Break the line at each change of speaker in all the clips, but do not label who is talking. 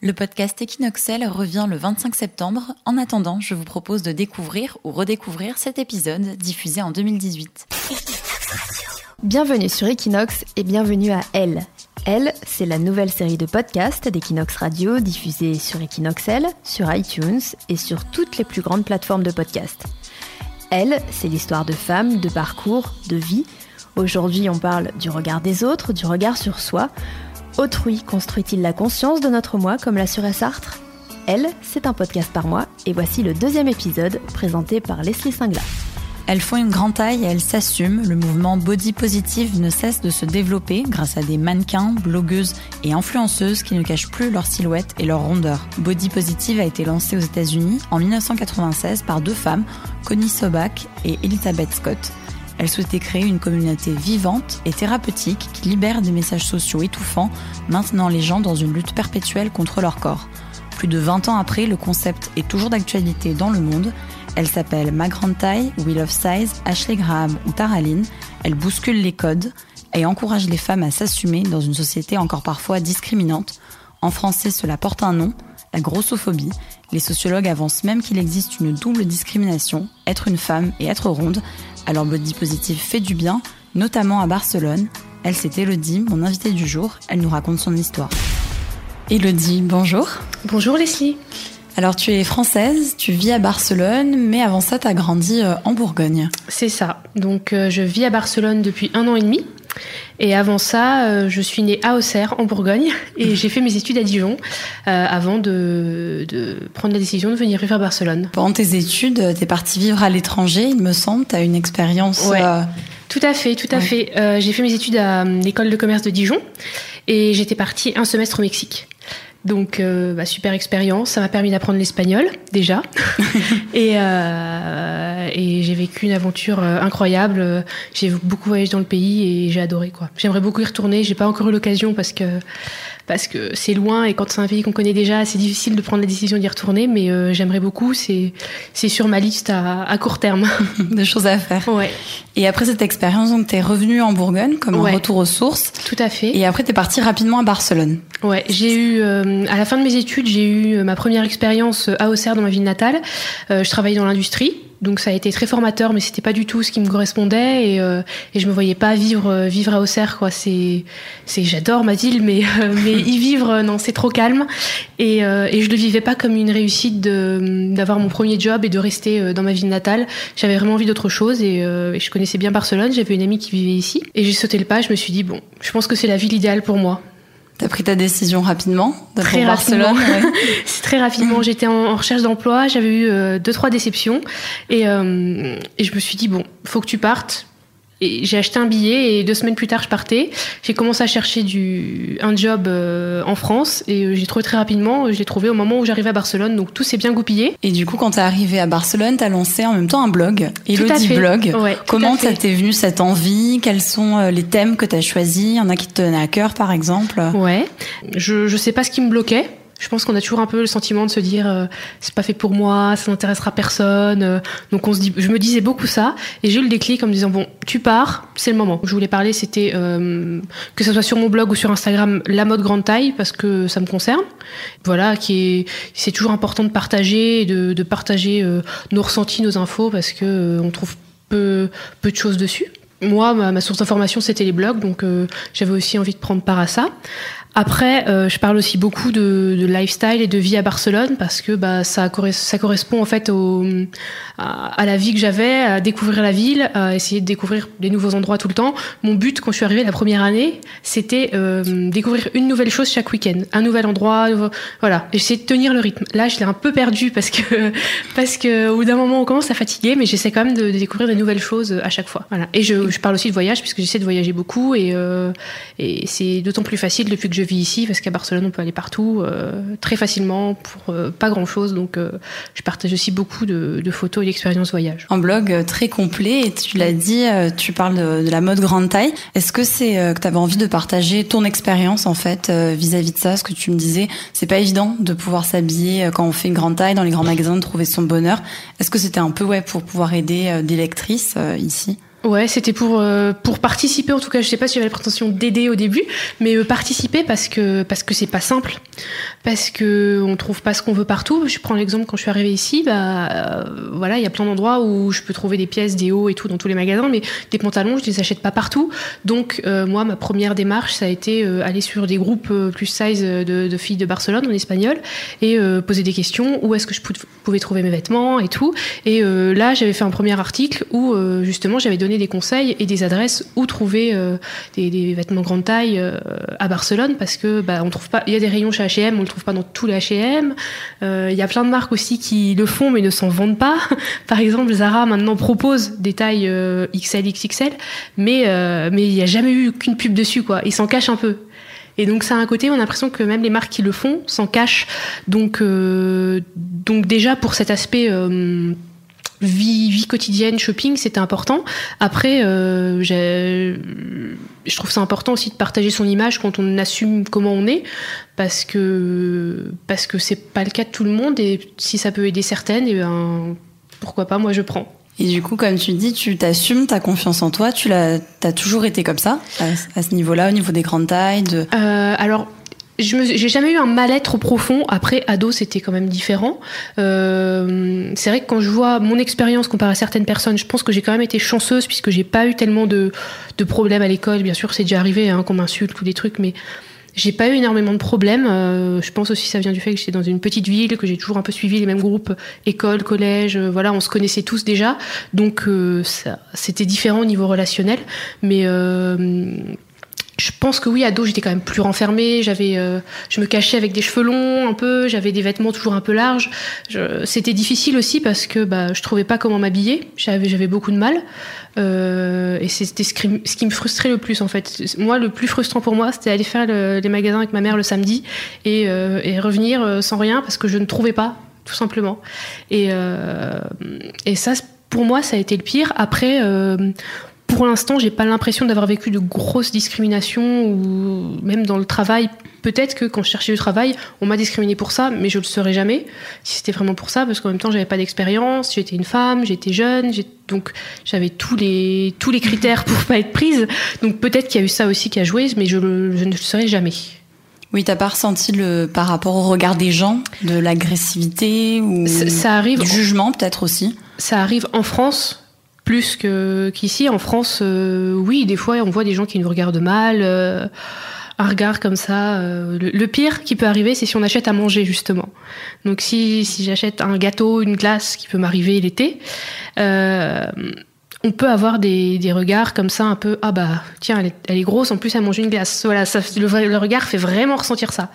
Le podcast Equinoxel revient le 25 septembre. En attendant, je vous propose de découvrir ou redécouvrir cet épisode diffusé en 2018.
Bienvenue sur Equinox et bienvenue à Elle. Elle, c'est la nouvelle série de podcasts d'Equinox Radio diffusée sur Equinoxel, sur iTunes et sur toutes les plus grandes plateformes de podcasts. Elle, c'est l'histoire de femmes, de parcours, de vie. Aujourd'hui, on parle du regard des autres, du regard sur soi. Autrui construit-il la conscience de notre moi, comme l'assurait Sartre? Elle, c'est un podcast par mois, et voici le deuxième épisode présenté par Leslie Singla.
Elles font une grande taille elles s'assument. Le mouvement body positive ne cesse de se développer grâce à des mannequins, blogueuses et influenceuses qui ne cachent plus leur silhouette et leur rondeur. Body positive a été lancé aux États-Unis en 1996 par deux femmes, Connie Sobak et Elizabeth Scott. Elle souhaitait créer une communauté vivante et thérapeutique qui libère des messages sociaux étouffants, maintenant les gens dans une lutte perpétuelle contre leur corps. Plus de 20 ans après, le concept est toujours d'actualité dans le monde. Elle s'appelle Ma Grande Taille, Will of Size, Ashley Graham ou Taraline. Elle bouscule les codes et encourage les femmes à s'assumer dans une société encore parfois discriminante. En français, cela porte un nom, la grossophobie. Les sociologues avancent même qu'il existe une double discrimination, être une femme et être ronde, alors Body Positive fait du bien, notamment à Barcelone. Elle, c'est Elodie, mon invitée du jour. Elle nous raconte son histoire. Elodie, bonjour.
Bonjour Leslie.
Alors tu es française, tu vis à Barcelone, mais avant ça tu as grandi euh, en Bourgogne.
C'est ça. Donc euh, je vis à Barcelone depuis un an et demi. Et avant ça, euh, je suis née à Auxerre, en Bourgogne, et j'ai fait mes études à Dijon euh, avant de, de, prendre la décision de venir vivre à Barcelone.
Pendant tes études, tu es partie vivre à l'étranger, il me semble. Tu as une expérience.
Ouais. Euh... Tout à fait, tout à ouais. fait. Euh, j'ai fait mes études à l'école de commerce de Dijon, et j'étais partie un semestre au Mexique. Donc, euh, bah, super expérience. Ça m'a permis d'apprendre l'espagnol, déjà. et, euh, et j'ai vécu une aventure euh, incroyable. J'ai beaucoup voyagé dans le pays et j'ai adoré, quoi. J'aimerais beaucoup y retourner. J'ai pas encore eu l'occasion parce que parce que c'est loin et quand c'est un pays qu'on connaît déjà, c'est difficile de prendre la décision d'y retourner, mais euh, j'aimerais beaucoup. C'est c'est sur ma liste à, à court terme.
Des choses à faire.
Ouais.
Et après cette expérience, donc t'es revenue en Bourgogne comme
ouais.
un retour aux sources.
Tout à fait.
Et après t'es partie rapidement à Barcelone.
Ouais, j'ai eu euh, à la fin de mes études, j'ai eu ma première expérience à Auxerre dans ma ville natale. Euh, je travaillais dans l'industrie. Donc ça a été très formateur, mais c'était pas du tout ce qui me correspondait et, euh, et je me voyais pas vivre euh, vivre à Auxerre quoi. C'est c'est j'adore ma ville, mais euh, mais y vivre non c'est trop calme et, et je le vivais pas comme une réussite de d'avoir mon premier job et de rester dans ma ville natale. J'avais vraiment envie d'autre chose et, et, je connaissais bien Barcelone. J'avais une amie qui vivait ici et j'ai sauté le pas. Je me suis dit bon, je pense que c'est la ville idéale pour moi.
T'as pris ta décision rapidement de
Très
Barcelone
rapidement. Ouais. c'est très rapidement. J'étais en, en, recherche d'emploi, j'avais eu euh, deux trois déceptions et, euh, et je me suis dit bon, faut que tu partes. J'ai acheté un billet et deux semaines plus tard je partais. J'ai commencé à chercher du un job euh, en France et euh, j'ai trouvé très rapidement. Je l'ai trouvé au moment où j'arrivais à Barcelone, donc tout s'est bien goupillé.
Et du coup, quand t'es arrivé à Barcelone, t'as lancé en même temps un blog, Elodie Blog.
Ouais,
Comment ça t'est venu cette envie? Quels sont euh, les thèmes que t'as choisis? Il y en a qui te tenaient à cœur, par exemple?
Ouais. Je je sais pas ce qui me bloquait. Je pense qu'on a toujours un peu le sentiment de se dire euh, c'est pas fait pour moi, ça n'intéressera personne. Euh, donc on se dit, je me disais beaucoup ça et j'ai eu le déclic en me disant bon, tu pars, c'est le moment. Je voulais parler, c'était euh, que ce soit sur mon blog ou sur Instagram, la mode grande taille parce que ça me concerne. Voilà, qui est, c'est toujours important de partager, de, de partager euh, nos ressentis, nos infos parce que euh, on trouve peu peu de choses dessus. Moi, ma, source d'information, c'était les blogs, donc euh, j'avais aussi envie de prendre part à ça. Après, euh, je parle aussi beaucoup de, de, lifestyle et de vie à Barcelone parce que bah, ça, ça correspond en fait au, à, la vie que j'avais, à découvrir la ville, à essayer de découvrir des nouveaux endroits tout le temps. Mon but quand je suis arrivée la première année, c'était euh, découvrir une nouvelle chose chaque week-end, un nouvel endroit, nouveau, voilà. J'essaie de tenir le rythme. Là, je l'ai un peu perdu parce que parce que au bout d'un moment, on commence à fatiguer, mais j'essaie quand même de, de, découvrir des nouvelles choses à chaque fois. Voilà. Et je, je parle aussi de voyage puisque j'essaie de voyager beaucoup et, euh, et c'est d'autant plus facile depuis que je je vis ici parce qu'à Barcelone on peut aller partout euh, très facilement pour euh, pas grand chose donc euh, je partage aussi beaucoup de, de photos et d'expériences voyage.
Un blog très complet et tu l'as dit tu parles de, de, la mode grande taille. Est-ce que c'est que tu avais envie de partager ton expérience en fait vis-à-vis -vis de ça? Ce que tu me disais c'est pas évident de pouvoir s'habiller quand on fait une grande taille dans les grands magasins de trouver son bonheur. Est-ce que c'était un peu ouais pour pouvoir aider des lectrices ici?
Ouais, c'était pour euh, pour participer en tout cas. Je sais pas si j'avais la prétention d'aider au début, mais euh, participer parce que parce que c'est pas simple, parce que on trouve pas ce qu'on veut partout. Je prends l'exemple quand je suis arrivée ici, bah euh, voilà, il y a plein d'endroits où je peux trouver des pièces, des hauts et tout dans tous les magasins, mais des pantalons, je les achète pas partout. Donc moi, ma première démarche, ça a été aller sur des groupes plus size de, de, filles de Barcelone en espagnol et poser des questions. Où est-ce que je pouvais trouver mes vêtements et tout. Et là, j'avais fait un premier article où justement j'avais donné des conseils et des adresses où trouver euh, des, vêtements grande taille euh, à Barcelone parce que bah, on trouve pas. Il y a des rayons chez H&M, on le trouve pas dans tous les H&M. Il y a plein de marques aussi qui le font mais ne s'en vendent pas. Par exemple, Zara maintenant propose des tailles XL, XXL, mais mais il n'y a jamais eu qu'une pub dessus quoi. Ils s'en cachent un peu. Et donc ça a un côté, on a l'impression que même les marques qui le font s'en cachent. Donc, donc déjà pour cet aspect vie, vie quotidienne, shopping, c'était important. Après, euh, je trouve ça important aussi de partager son image quand on assume comment on est, parce que parce que c'est pas le cas de tout le monde et si ça peut aider certaines, et eh ben pourquoi pas, moi je prends.
Et du coup, comme tu dis, tu t'assumes, ta confiance en toi, tu l'as, as toujours été comme ça, à, ce niveau-là, au niveau des grandes tailles de...
Euh, alors, je j'ai jamais eu un mal-être profond. Après, ado, c'était quand même différent. Euh, c'est vrai que quand je vois mon expérience comparée à certaines personnes, je pense que j'ai quand même été chanceuse puisque j'ai pas eu tellement de, de problèmes à l'école. Bien sûr, c'est déjà arrivé hein, qu'on m'insulte ou des trucs, mais j'ai pas eu énormément de problèmes. Euh, je pense aussi que ça vient du fait que j'étais dans une petite ville, que j'ai toujours un peu suivi les mêmes groupes, école, collège. Euh, voilà, on se connaissait tous déjà, donc euh, c'était différent au niveau relationnel. Mais je pense que oui, ado, j'étais quand même plus renfermée. J'avais, euh, je me cachais avec des cheveux longs un peu. J'avais des vêtements toujours un peu larges. C'était difficile aussi parce que bah, je trouvais pas comment m'habiller. J'avais, j'avais beaucoup de mal. Euh, et c'était ce, qui me frustrait le plus en fait. Moi, le plus frustrant pour moi, c'était aller faire les magasins avec ma mère le samedi et, euh, revenir sans rien parce que je ne trouvais pas, tout simplement. Et, et ça, pour moi, ça a été le pire. Après pour l'instant, j'ai pas l'impression d'avoir vécu de grosses discriminations ou même dans le travail. Peut-être que quand je cherchais du travail, on m'a discriminé pour ça, mais je le saurais jamais si c'était vraiment pour ça, parce qu'en même temps, j'avais pas d'expérience, j'étais une femme, j'étais jeune, donc j'avais tous les tous les critères pour pas être prise. Donc peut-être qu'il y a eu ça aussi qui a joué, mais je, ne le saurais jamais.
Oui, t'as pas ressenti le par rapport au regard des gens de l'agressivité ou
ça, arrive
du jugement peut-être aussi?
Ça arrive en France plus que qu'ici. En France euh, oui des fois on voit des gens qui nous regardent mal euh, un regard comme ça euh, le, pire qui peut arriver c'est si on achète à manger justement. Donc si, si j'achète un gâteau une glace qui peut m'arriver l'été on peut avoir des, des, regards comme ça un peu ah bah tiens elle est, elle est grosse en plus elle mange une glace. Voilà ça, le, le regard fait vraiment ressentir ça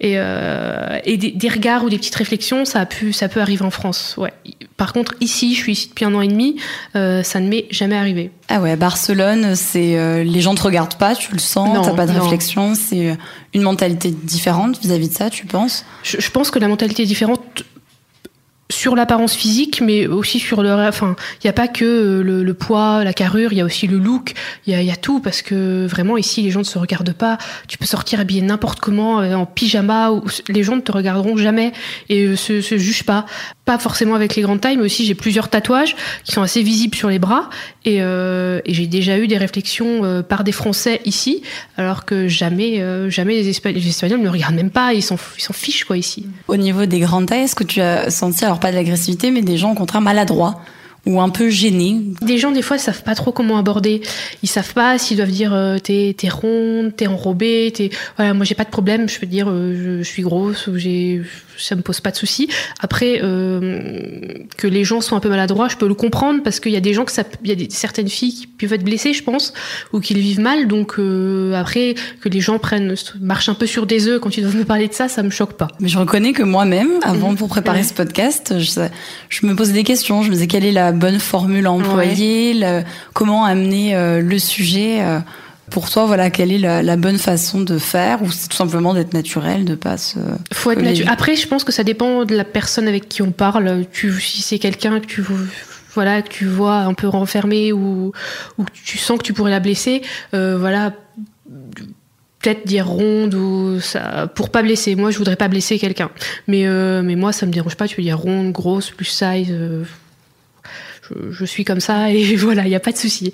et, euh, et des, regards ou des petites réflexions, ça a pu, ça peut arriver en France. Ouais. Par contre, ici, je suis ici depuis un an et demi, euh, ça ne m'est jamais arrivé.
Ah ouais, Barcelone, c'est euh, les gens te regardent pas, tu le sens, t'as pas de réflexion, c'est une mentalité différente vis-à-vis de ça, tu penses?
Je, je pense que la mentalité est différente sur l'apparence physique, mais aussi sur le. Enfin, il n'y a pas que euh, le, poids, la carrure, il y a aussi le look, il y a, tout, parce que vraiment ici, les gens ne se regardent pas. Tu peux sortir habillé n'importe comment, euh, en pyjama, les gens ne te regarderont jamais et euh, se, se jugent pas. Pas forcément avec les grandes tailles, mais aussi j'ai plusieurs tatouages qui sont assez visibles sur les bras, et, j'ai déjà eu des réflexions par des Français ici, alors que jamais, jamais les, Espagnols, ne me regardent même pas, ils s'en fichent quoi ici.
Au niveau des grandes tailles, est-ce que tu as senti pas de l'agressivité, mais des gens au contraire maladroits ou un peu gênés.
Des gens, des fois, savent pas trop comment aborder. Ils savent pas s'ils doivent dire euh, t'es, t'es ronde, t'es enrobée, t'es. Voilà, moi j'ai pas de problème, je peux dire euh, je, suis grosse ou j'ai ça me pose pas de soucis. Après, euh, que les gens sont un peu maladroits, je peux le comprendre parce qu'il y a des gens que ça, il y a des, certaines filles qui peuvent être blessées, je pense, ou qui le vivent mal. Donc euh, après, que les gens prennent, marchent un peu sur des œufs quand ils doivent me parler de ça, ça me choque pas.
Mais je reconnais que moi-même, avant mhm. pour préparer ce podcast, je, je, me posais des questions. Je me disais quelle est la bonne formule à employer, comment amener euh, le sujet. Pour toi, voilà, quelle est la, bonne façon de faire ou c'est tout simplement d'être naturel, de pas se.
Faut être naturel. Après, je pense que ça dépend de la personne avec qui on parle. Tu, si c'est quelqu'un que tu voilà, que tu vois un peu renfermé ou, ou tu sens que tu pourrais la blesser, euh, voilà, peut-être dire ronde ou ça, pour pas blesser. Moi, je voudrais pas blesser quelqu'un. Mais, euh, mais moi, ça me dérange pas. Tu veux dire ronde, grosse, plus size. Euh, je, suis comme ça et voilà, il n'y a pas de souci.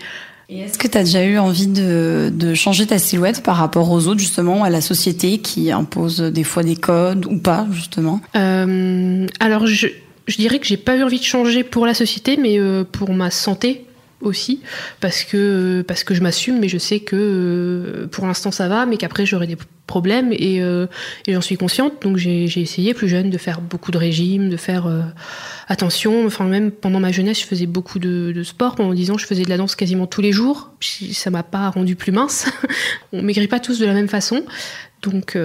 Et est-ce que tu as déjà eu envie de, changer ta silhouette par rapport aux autres, justement, à la société qui impose des fois des codes ou pas, justement?
Euh, Alors, je, je, dirais que j'ai pas eu envie de changer pour la société, mais euh, pour ma santé aussi parce que parce que je m'assume mais je sais que euh, pour l'instant ça va mais qu'après j'aurai des problèmes et, euh, et j'en suis consciente. Donc j'ai essayé plus jeune de faire beaucoup de régimes de faire euh, attention. Enfin même pendant ma jeunesse je faisais beaucoup de, de, sport. Pendant 10 ans je faisais de la danse quasiment tous les jours. Ça m'a pas rendu plus mince. On maigrit pas tous de la même façon. Donc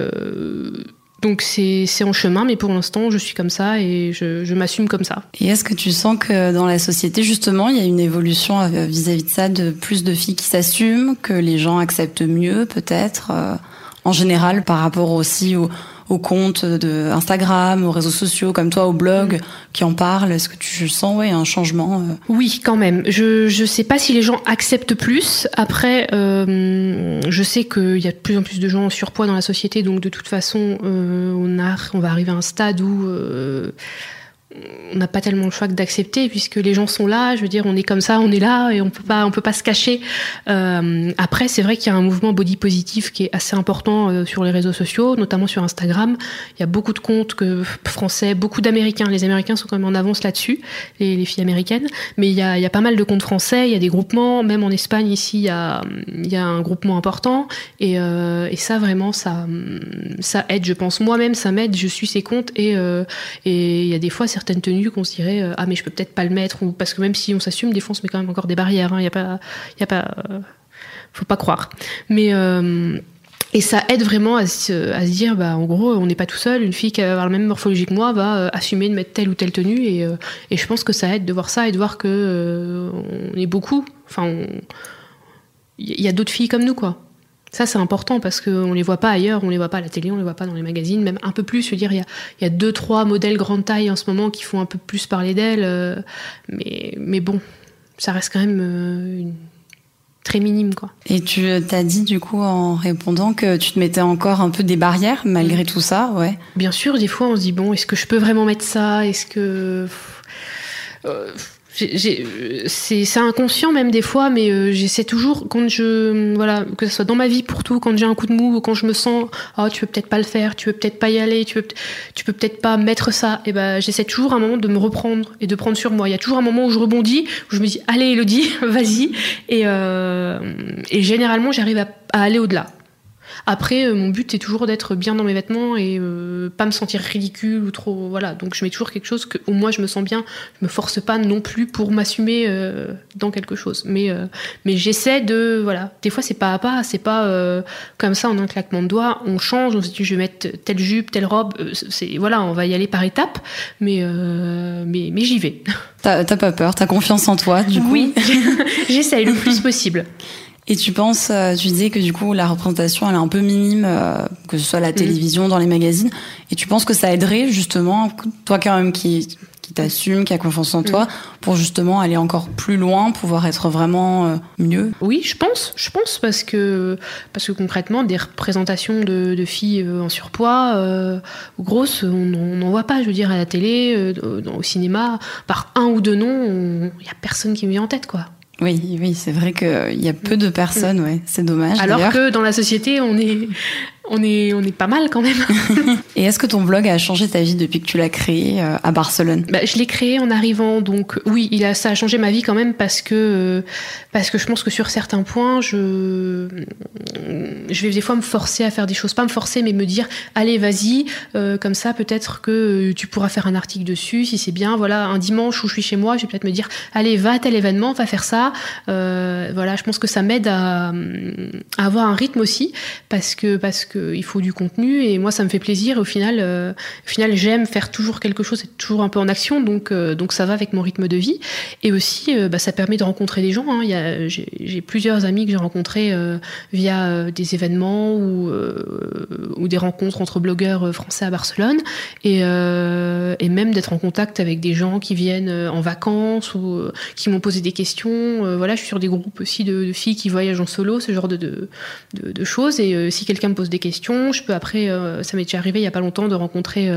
donc c'est en chemin, mais pour l'instant, je suis comme ça et je, m'assume comme ça.
Et est-ce que tu sens que dans la société, justement, il y a une évolution euh, vis-à-vis de ça, de plus de filles qui s'assument, que les gens acceptent mieux, peut-être, euh, en général, par rapport aussi aux aux comptes de Instagram, aux réseaux sociaux comme toi, au blog mm. qui en parlent Est-ce que tu sens ouais un changement euh?
Oui, quand même. Je je sais pas si les gens acceptent plus. Après, euh, je sais qu'il y a de plus en plus de gens en surpoids dans la société, donc de toute façon, euh, on a on va arriver à un stade où euh, on n'a pas tellement le choix que d'accepter puisque les gens sont là. Je veux dire, on est comme ça, on est là et on peut pas, on peut pas se cacher. Euh, après, c'est vrai qu'il y a un mouvement body positif qui est assez important euh, sur les réseaux sociaux, notamment sur Instagram. Il y a beaucoup de comptes que, français, beaucoup d'Américains. Les Américains sont quand même en avance là-dessus, les, les, filles américaines. Mais il y, a, il y a pas mal de comptes français. Il y a des groupements, même en Espagne ici, il y a, il y a un groupement important. Et, euh, et ça, vraiment, ça, ça aide. Je pense moi-même, ça m'aide. Je suis ces comptes et et il y a des fois certaines tenues qu'on se dirait euh, ah mais je peux peut-être pas le mettre ou parce que même si on s'assume des fois on se met quand même encore des barrières il hein, y a pas il y a pas euh, faut pas croire mais euh, et ça aide vraiment à se, dire, bah, en gros, on n'est pas tout seul. Une fille qui a la même morphologie que moi va assumer de mettre telle ou telle tenue. Et, et, je pense que ça aide de voir ça et de voir que est beaucoup. Enfin, il y a d'autres filles comme nous, quoi. Ça, c'est important parce qu'on les voit pas ailleurs, on les voit pas à la télé, on les voit pas dans les magazines, même un peu plus. Je veux dire, il y a, y a, deux, trois modèles grande taille en ce moment qui font un peu plus parler d'elles. Euh, mais, mais bon, ça reste quand même euh, une, très minime, quoi.
Et tu t'as dit, du coup, en répondant que tu te mettais encore un peu des barrières malgré mm. tout ça, ouais.
Bien sûr, des fois, on se dit, bon, est-ce que je peux vraiment mettre ça? Est-ce que. Euh, c'est inconscient même des fois, mais euh, j'essaie toujours quand je voilà que ce soit dans ma vie pour tout, quand j'ai un coup de mou ou quand je me sens oh tu peux peut-être pas le faire, tu peux peut-être pas y aller, tu peux tu peux peut-être pas mettre ça, et ben j'essaie toujours un moment de me reprendre et de prendre sur moi. Il y a toujours un moment où je rebondis, où je me dis allez Elodie, vas-y, et euh, et généralement j'arrive à, à aller au-delà. Après, euh, mon but est toujours d'être bien dans mes vêtements et euh, pas me sentir ridicule ou trop. Voilà. Donc je mets toujours quelque chose que, où moi je me sens bien. Je me force pas non plus pour m'assumer euh, dans quelque chose. Mais, mais j'essaie de. Voilà. Des fois, c'est pas à pas. C'est pas comme ça en un claquement de doigts. On change. On se dit, je vais mettre telle jupe, telle robe. c'est voilà, on va y aller par étapes. Mais, mais, mais j'y vais.
T'as pas peur. T'as confiance en toi, du coup?
Oui. j'essaie le plus possible.
Et tu penses, euh, tu disais que du coup la représentation elle est un peu minime, euh, que ce soit à la mm. télévision, dans les magazines, et tu penses que ça aiderait justement, toi quand même qui, qui t'assume, qui a confiance en toi, mm. pour justement aller encore plus loin, pouvoir être vraiment euh, mieux?
Oui, je pense, je pense parce que parce que concrètement des représentations de, de filles en surpoids grosses, on n'en voit pas, je veux dire à la télé, au cinéma, par un ou deux noms, il y a personne qui me vient en tête quoi.
Oui, oui, c'est vrai qu'il y a peu de personnes, ouais. C'est dommage.
Alors que dans la société, on est, on est, on est pas mal quand même.
Et est-ce que ton blog a changé ta vie depuis que tu l'as créé euh, à Barcelone?
Bah, Je l'ai créé en arrivant, donc oui, il a, ça a changé ma vie quand même parce que, parce que je pense que sur certains points, je, je vais des fois me forcer à faire des choses, pas me forcer, mais me dire, allez, vas-y, euh, comme ça, peut-être que tu pourras faire un article dessus, si c'est bien. Voilà, un dimanche où je suis chez moi, je vais peut-être me dire, allez, va à tel événement, va faire ça. Euh, voilà, je pense que ça m'aide à, à, avoir un rythme aussi, parce que, parce que il faut du contenu et moi ça me fait plaisir. au final, euh, au final j'aime faire toujours quelque chose, être toujours un peu en action, donc euh, donc ça va avec mon rythme de vie. Et aussi, euh, bah, ça permet de rencontrer des gens. Hein. J'ai plusieurs amis que j'ai rencontrés via des événements ou des rencontres entre blogueurs français à Barcelone et même d'être en contact avec des gens qui viennent en vacances ou qui m'ont posé des questions. voilà, je suis sur des groupes aussi de, filles qui voyagent en solo, ce genre de, de choses. Et si quelqu'un me pose des questions Je peux après, ça m'est déjà arrivé il y a pas longtemps de rencontrer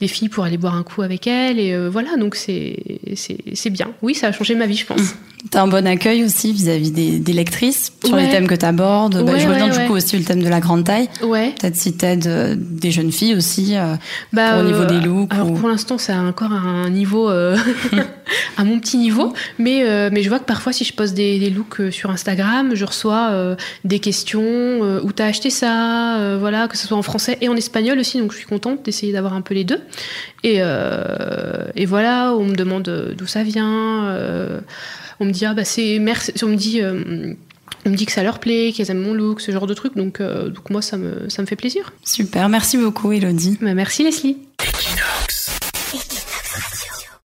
des filles pour aller boire un coup avec elles. Et voilà, donc c'est c'est bien. Oui, ça a changé ma vie, je pense.
T'as un bon accueil aussi vis-à-vis des, lectrices sur les thèmes que tu abordes. Bah, je reviens du coup aussi le thème de la grande taille.
Ouais.
Peut-être si t'aides euh, des jeunes filles aussi euh, bah, au niveau des looks.
Alors pour l'instant, c'est encore un niveau, euh, à mon petit niveau. Mais, mais je vois que parfois, si je poste des, des looks sur Instagram, je reçois des questions où t'as acheté ça, voilà, que ce soit en français et en espagnol aussi. Donc je suis contente d'essayer d'avoir un peu les deux. Et, et voilà, on me demande d'où ça vient on me dit ah bah c'est merci on me dit euh, on me dit que ça leur plaît, qu'elles aiment mon look, ce genre de truc. Donc, euh, donc moi, ça me, ça me fait plaisir.
Super, merci beaucoup, Elodie.
Bah, merci, Leslie.